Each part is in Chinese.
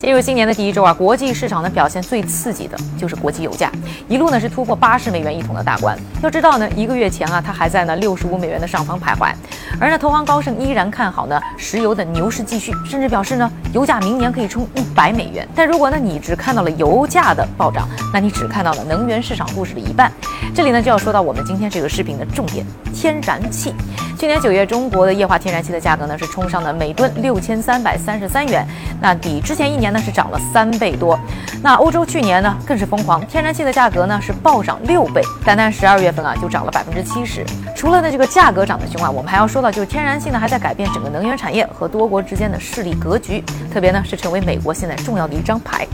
进入新年的第一周啊，国际市场的表现最刺激的就是国际油价，一路呢是突破八十美元一桶的大关。要知道呢，一个月前啊，它还在呢六十五美元的上方徘徊。而呢，投行高盛依然看好呢石油的牛市继续，甚至表示呢，油价明年可以冲一百美元。但如果呢你只看到了油价的暴涨，那你只看到了能源市场故事的一半。这里呢就要说到我们今天这个视频的重点——天然气。去年九月，中国的液化天然气的价格呢是冲上了每吨六千三百三十三元，那比之前一年呢是涨了三倍多。那欧洲去年呢更是疯狂，天然气的价格呢是暴涨六倍，单单十二月份啊就涨了百分之七十。除了呢这个价格涨得凶啊，我们还要说到就是天然气呢还在改变整个能源产业和多国之间的势力格局，特别呢是成为美国现在重要的一张牌。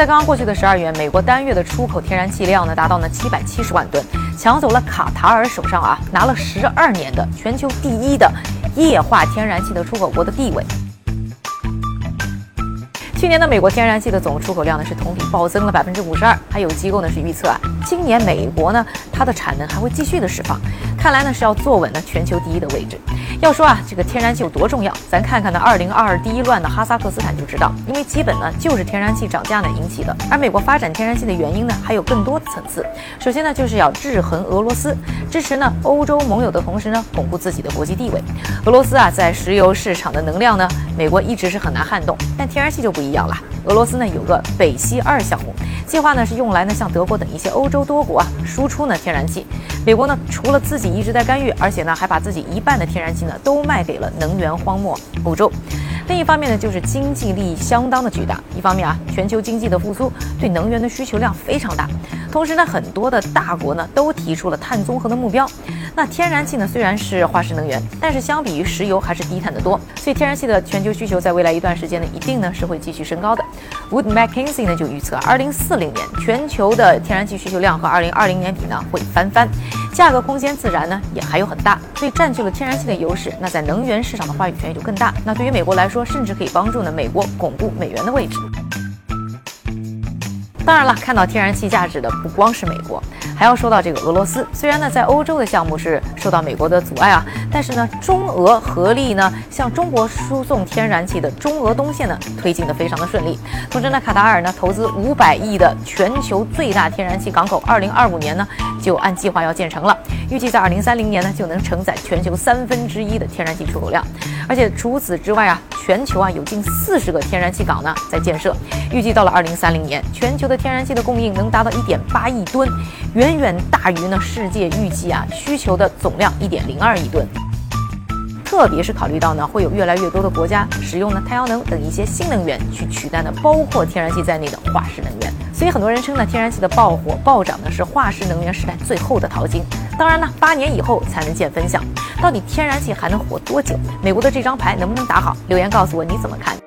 在刚刚过去的十二月，美国单月的出口天然气量呢达到了七百七十万吨，抢走了卡塔尔手上啊拿了十二年的全球第一的液化天然气的出口国的地位。去年的美国天然气的总出口量呢是同比暴增了百分之五十二，还有机构呢是预测啊，今年美国呢它的产能还会继续的释放，看来呢是要坐稳呢全球第一的位置。要说啊，这个天然气有多重要，咱看看呢，二零二二第一乱的哈萨克斯坦就知道，因为基本呢就是天然气涨价呢引起的。而美国发展天然气的原因呢，还有更多的层次。首先呢，就是要制衡俄罗斯，支持呢欧洲盟友的同时呢，巩固自己的国际地位。俄罗斯啊，在石油市场的能量呢，美国一直是很难撼动，但天然气就不一样了。俄罗斯呢有个北溪二项目，计划呢是用来呢向德国等一些欧洲多国啊输出呢天然气。美国呢除了自己一直在干预，而且呢还把自己一半的天然气呢。都卖给了能源荒漠欧洲。另一方面呢，就是经济利益相当的巨大。一方面啊，全球经济的复苏对能源的需求量非常大。同时呢，很多的大国呢都提出了碳综合的目标。那天然气呢虽然是化石能源，但是相比于石油还是低碳的多。所以天然气的全球需求在未来一段时间呢，一定呢是会继续升高的。Wood Mackenzie 呢就预测，二零四零年全球的天然气需求量和二零二零年比呢会翻番，价格空间自然呢也还有很大。所以占据了天然气的优势，那在能源市场的话语权也就更大。那对于美国来说，甚至可以帮助呢美国巩固美元的位置。当然了，看到天然气价值的不光是美国，还要说到这个俄罗斯。虽然呢，在欧洲的项目是受到美国的阻碍啊，但是呢，中俄合力呢，向中国输送天然气的中俄东线呢，推进的非常的顺利。同时呢，卡塔尔呢，投资五百亿的全球最大天然气港口，二零二五年呢，就按计划要建成了。预计在二零三零年呢，就能承载全球三分之一的天然气出口量。而且除此之外啊，全球啊有近四十个天然气港呢在建设。预计到了二零三零年，全球的天然气的供应能达到一点八亿吨，远远大于呢世界预计啊需求的总量一点零二亿吨。特别是考虑到呢，会有越来越多的国家使用呢太阳能等一些新能源去取代呢包括天然气在内的化石能源。所以很多人称呢天然气的爆火暴涨呢是化石能源时代最后的淘金。当然呢，八年以后才能见分晓。到底天然气还能活多久？美国的这张牌能不能打好？留言告诉我你怎么看。